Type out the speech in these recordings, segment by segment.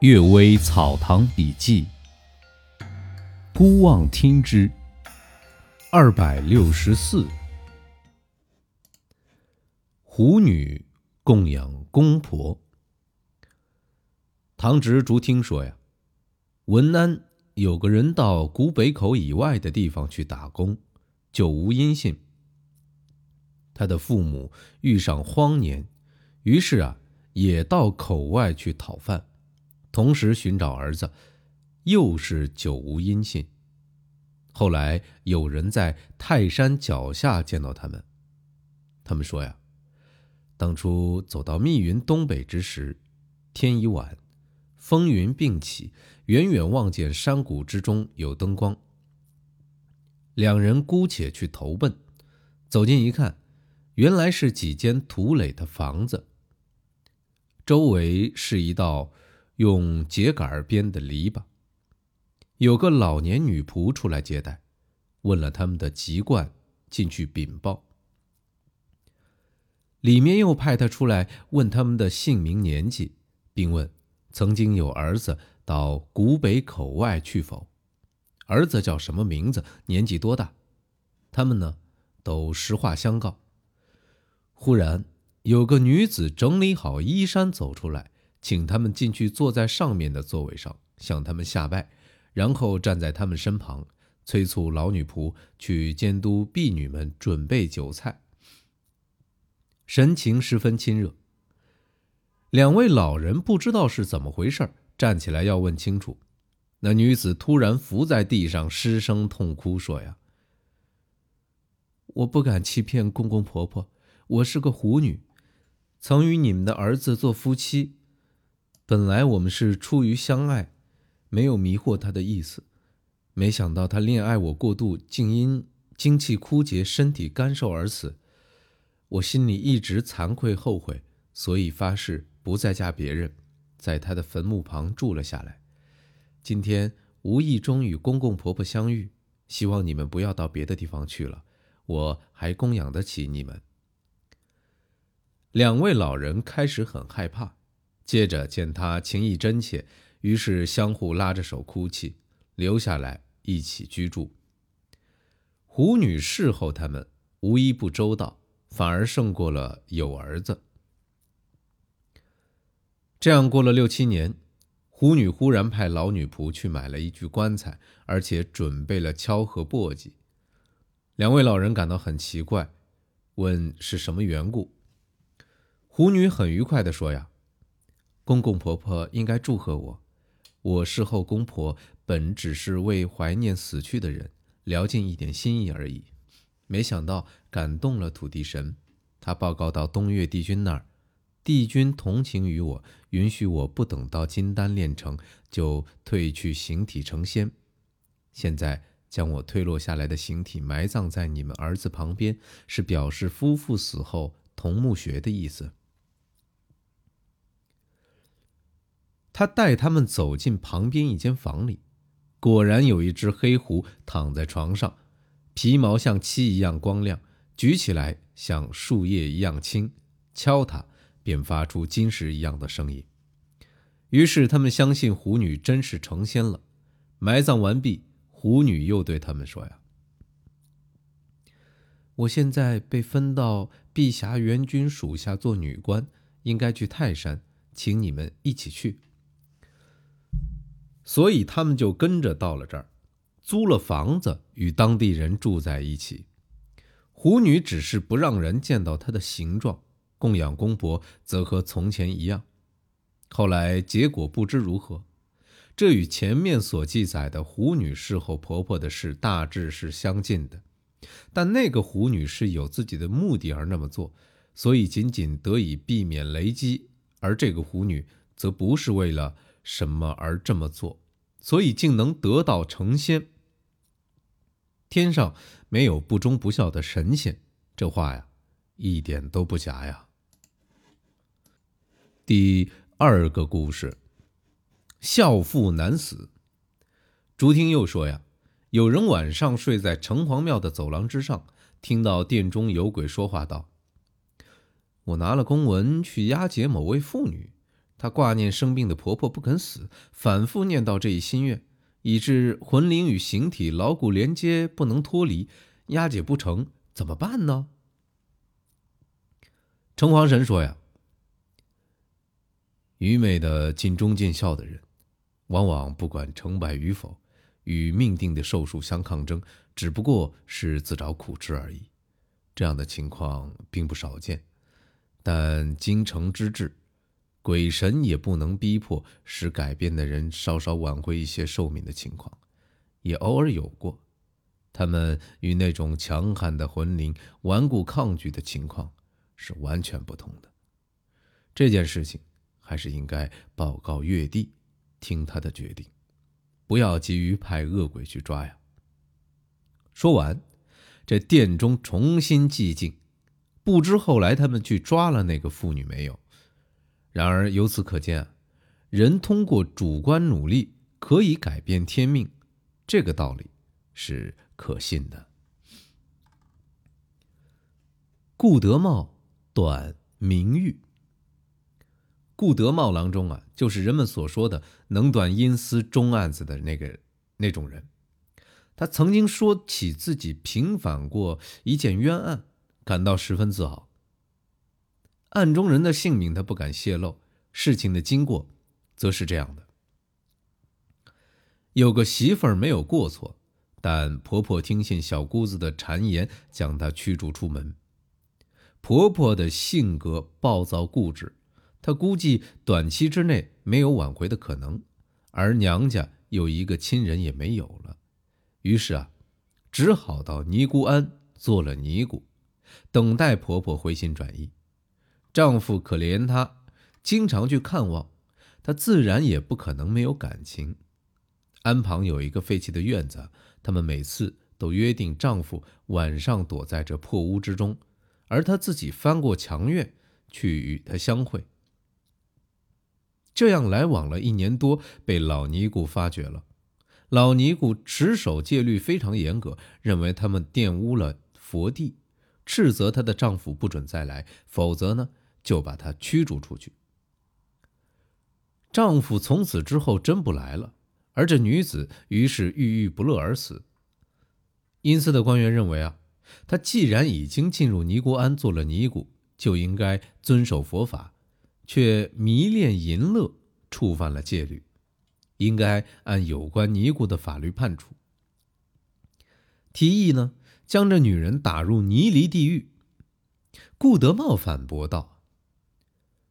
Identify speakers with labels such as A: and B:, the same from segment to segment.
A: 岳微草堂笔记》，孤望听之，二百六十四。狐女供养公婆。唐植竹听说呀，文安有个人到古北口以外的地方去打工，就无音信。他的父母遇上荒年，于是啊，也到口外去讨饭。同时寻找儿子，又是久无音信。后来有人在泰山脚下见到他们，他们说呀，当初走到密云东北之时，天已晚，风云并起，远远望见山谷之中有灯光。两人姑且去投奔，走近一看，原来是几间土垒的房子，周围是一道。用秸秆编的篱笆，有个老年女仆出来接待，问了他们的籍贯，进去禀报。里面又派他出来问他们的姓名、年纪，并问曾经有儿子到古北口外去否，儿子叫什么名字，年纪多大。他们呢，都实话相告。忽然有个女子整理好衣衫走出来。请他们进去，坐在上面的座位上，向他们下拜，然后站在他们身旁，催促老女仆去监督婢女们准备酒菜，神情十分亲热。两位老人不知道是怎么回事，站起来要问清楚。那女子突然伏在地上，失声痛哭，说：“呀，我不敢欺骗公公婆婆，我是个狐女，曾与你们的儿子做夫妻。”本来我们是出于相爱，没有迷惑他的意思，没想到他恋爱我过度，竟因精气枯竭、身体干瘦而死。我心里一直惭愧后悔，所以发誓不再嫁别人，在他的坟墓旁住了下来。今天无意中与公公婆婆相遇，希望你们不要到别的地方去了，我还供养得起你们。两位老人开始很害怕。接着见他情意真切，于是相互拉着手哭泣，留下来一起居住。胡女侍候他们无一不周到，反而胜过了有儿子。这样过了六七年，胡女忽然派老女仆去买了一具棺材，而且准备了敲和簸箕。两位老人感到很奇怪，问是什么缘故。胡女很愉快地说：“呀。”公公婆婆应该祝贺我，我侍候公婆本只是为怀念死去的人，聊尽一点心意而已。没想到感动了土地神，他报告到东岳帝君那儿，帝君同情于我，允许我不等到金丹炼成就退去形体成仙。现在将我退落下来的形体埋葬在你们儿子旁边，是表示夫妇死后同墓穴的意思。他带他们走进旁边一间房里，果然有一只黑狐躺在床上，皮毛像漆一样光亮，举起来像树叶一样轻，敲它便发出金石一样的声音。于是他们相信狐女真是成仙了。埋葬完毕，狐女又对他们说：“呀，我现在被分到碧霞元君属下做女官，应该去泰山，请你们一起去。”所以他们就跟着到了这儿，租了房子与当地人住在一起。狐女只是不让人见到她的形状，供养公婆则和从前一样。后来结果不知如何，这与前面所记载的狐女侍候婆婆的事大致是相近的。但那个狐女是有自己的目的而那么做，所以仅仅得以避免雷击；而这个狐女则不是为了。什么而这么做，所以竟能得道成仙？天上没有不忠不孝的神仙，这话呀，一点都不假呀。第二个故事，孝妇难死。竹听又说呀，有人晚上睡在城隍庙的走廊之上，听到殿中有鬼说话道：“我拿了公文去押解某位妇女。”她挂念生病的婆婆不肯死，反复念叨这一心愿，以致魂灵与形体牢固连接，不能脱离，押解不成，怎么办呢？城隍神说呀：“愚昧的尽忠尽孝的人，往往不管成败与否，与命定的寿数相抗争，只不过是自找苦吃而已。这样的情况并不少见，但京城之治。”鬼神也不能逼迫使改变的人稍稍挽回一些寿命的情况，也偶尔有过。他们与那种强悍的魂灵顽固抗拒的情况是完全不同的。这件事情还是应该报告月帝，听他的决定，不要急于派恶鬼去抓呀。说完，这殿中重新寂静，不知后来他们去抓了那个妇女没有。然而，由此可见，人通过主观努力可以改变天命，这个道理是可信的。顾德茂短名誉。顾德茂郎中啊，就是人们所说的能断阴司中案子的那个那种人。他曾经说起自己平反过一件冤案，感到十分自豪。案中人的姓名他不敢泄露，事情的经过，则是这样的：有个媳妇儿没有过错，但婆婆听信小姑子的谗言，将她驱逐出门。婆婆的性格暴躁固执，她估计短期之内没有挽回的可能，而娘家有一个亲人也没有了，于是啊，只好到尼姑庵做了尼姑，等待婆婆回心转意。丈夫可怜她，经常去看望，她自然也不可能没有感情。安旁有一个废弃的院子，他们每次都约定丈夫晚上躲在这破屋之中，而她自己翻过墙院去与他相会。这样来往了一年多，被老尼姑发觉了。老尼姑持守戒律非常严格，认为他们玷污了佛地，斥责她的丈夫不准再来，否则呢？就把她驱逐出去。丈夫从此之后真不来了，而这女子于是郁郁不乐而死。阴司的官员认为啊，她既然已经进入尼姑庵做了尼姑，就应该遵守佛法，却迷恋淫乐，触犯了戒律，应该按有关尼姑的法律判处。提议呢，将这女人打入泥犁地狱。顾德茂反驳道。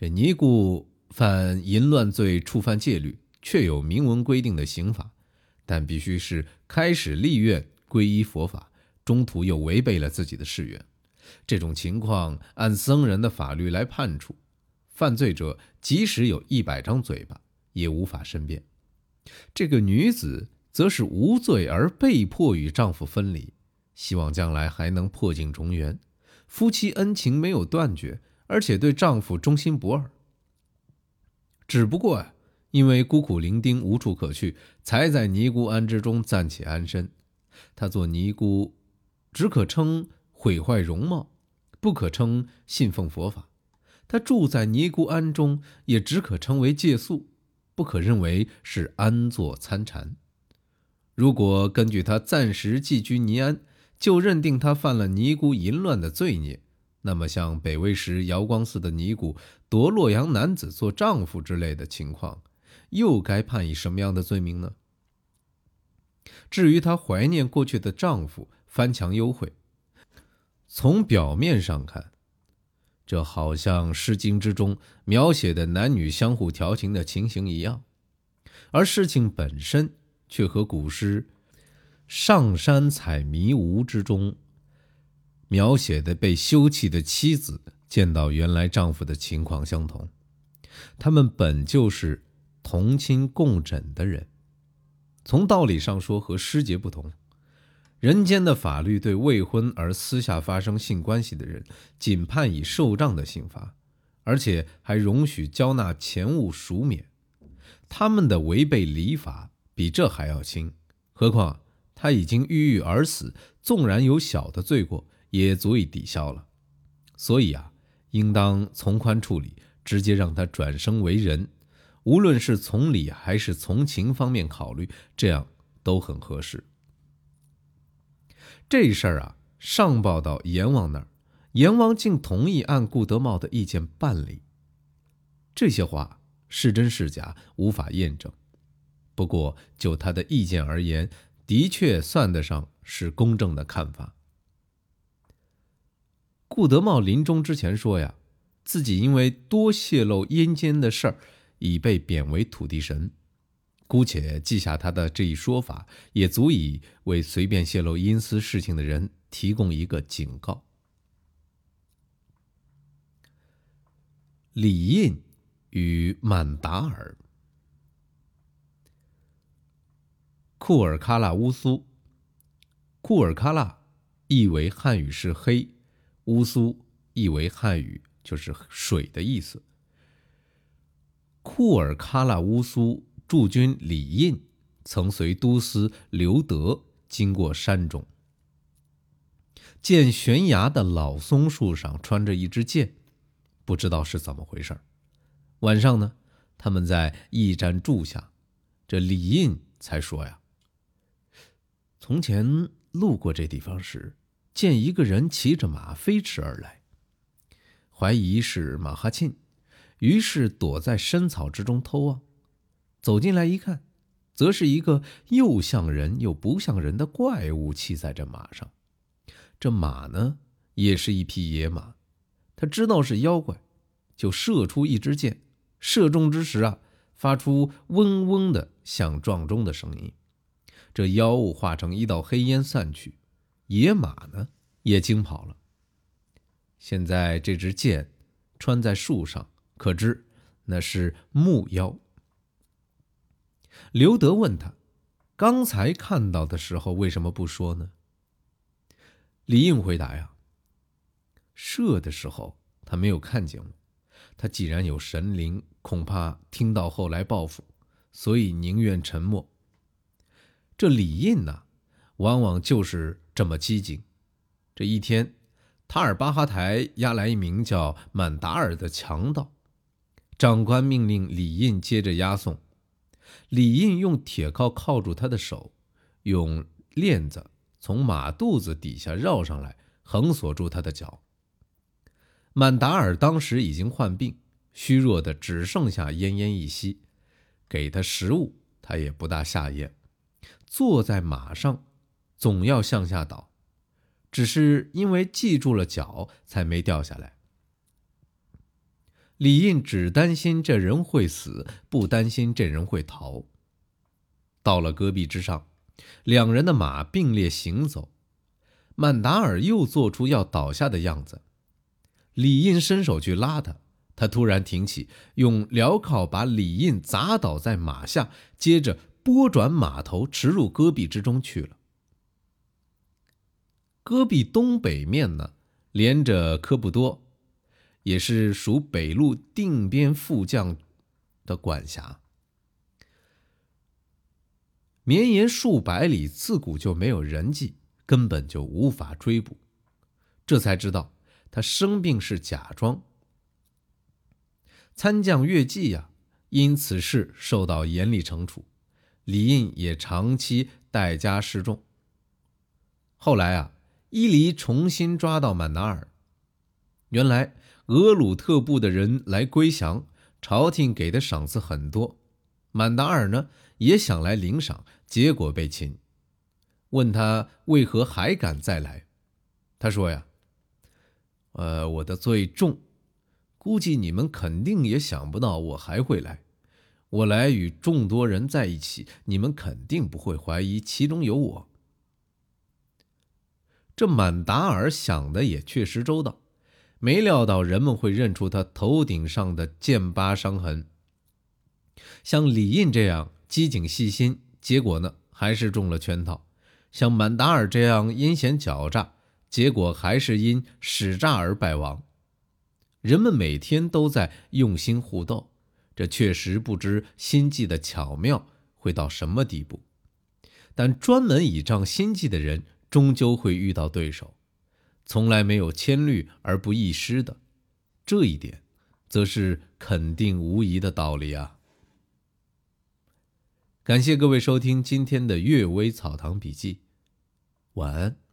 A: 这尼姑犯淫乱罪，触犯戒律，确有明文规定的刑法，但必须是开始立愿皈依佛法，中途又违背了自己的誓愿。这种情况按僧人的法律来判处，犯罪者即使有一百张嘴巴，也无法申辩。这个女子则是无罪而被迫与丈夫分离，希望将来还能破镜重圆，夫妻恩情没有断绝。而且对丈夫忠心不二。只不过啊，因为孤苦伶仃无处可去，才在尼姑庵之中暂且安身。她做尼姑，只可称毁坏容貌，不可称信奉佛法。她住在尼姑庵中，也只可称为借宿，不可认为是安坐参禅。如果根据她暂时寄居尼庵，就认定她犯了尼姑淫乱的罪孽。那么，像北魏时瑶光寺的尼姑夺洛阳男子做丈夫之类的情况，又该判以什么样的罪名呢？至于她怀念过去的丈夫，翻墙幽会，从表面上看，这好像《诗经》之中描写的男女相互调情的情形一样，而事情本身却和古诗《上山采迷芜》之中。描写的被休弃的妻子见到原来丈夫的情况相同，他们本就是同亲共枕的人，从道理上说和师姐不同。人间的法律对未婚而私下发生性关系的人，仅判以受杖的刑罚，而且还容许交纳钱物赎免。他们的违背礼法比这还要轻，何况他已经郁郁而死，纵然有小的罪过。也足以抵消了，所以啊，应当从宽处理，直接让他转生为人，无论是从理还是从情方面考虑，这样都很合适。这事儿啊，上报到阎王那儿，阎王竟同意按顾德茂的意见办理。这些话是真是假，无法验证。不过就他的意见而言，的确算得上是公正的看法。顾德茂临终之前说呀，自己因为多泄露阴间的事儿，已被贬为土地神。姑且记下他的这一说法，也足以为随便泄露阴私事情的人提供一个警告。李印与满达尔，库尔喀拉乌苏，库尔喀拉意为汉语是黑，乌苏意为汉语就是水的意思。库尔喀拉乌苏。驻军李印曾随都司刘德经过山中，见悬崖的老松树上穿着一支箭，不知道是怎么回事晚上呢，他们在驿站住下，这李印才说呀：“从前路过这地方时，见一个人骑着马飞驰而来，怀疑是马哈沁，于是躲在深草之中偷望。”走进来一看，则是一个又像人又不像人的怪物骑在这马上。这马呢，也是一匹野马。他知道是妖怪，就射出一支箭。射中之时啊，发出嗡嗡的像撞钟的声音。这妖物化成一道黑烟散去，野马呢也惊跑了。现在这支箭穿在树上，可知那是木妖。刘德问他：“刚才看到的时候为什么不说呢？”李应回答：“呀，射的时候他没有看见我，他既然有神灵，恐怕听到后来报复，所以宁愿沉默。这李印呢，往往就是这么机警。这一天，塔尔巴哈台押来一名叫满达尔的强盗，长官命令李印接着押送。”李印用铁铐铐住他的手，用链子从马肚子底下绕上来，横锁住他的脚。满达尔当时已经患病，虚弱的只剩下奄奄一息，给他食物，他也不大下咽。坐在马上，总要向下倒，只是因为系住了脚，才没掉下来。李印只担心这人会死，不担心这人会逃。到了戈壁之上，两人的马并列行走，曼达尔又做出要倒下的样子。李印伸手去拉他，他突然挺起，用镣铐把李印砸倒在马下，接着拨转马头驰入戈壁之中去了。戈壁东北面呢，连着科布多。也是属北路定边副将的管辖，绵延数百里，自古就没有人迹，根本就无法追捕。这才知道他生病是假装。参将岳继呀，因此事受到严厉惩处，李印也长期待家示众。后来啊，伊犁重新抓到满达尔，原来。俄鲁特部的人来归降，朝廷给的赏赐很多。满达尔呢也想来领赏，结果被擒。问他为何还敢再来，他说呀：“呃，我的罪重，估计你们肯定也想不到我还会来。我来与众多人在一起，你们肯定不会怀疑其中有我。”这满达尔想的也确实周到。没料到人们会认出他头顶上的剑疤伤痕。像李印这样机警细心，结果呢还是中了圈套；像满达尔这样阴险狡诈，结果还是因使诈而败亡。人们每天都在用心互斗，这确实不知心计的巧妙会到什么地步。但专门倚仗心计的人，终究会遇到对手。从来没有千虑而不一失的，这一点则是肯定无疑的道理啊。感谢各位收听今天的《阅微草堂笔记》，晚安。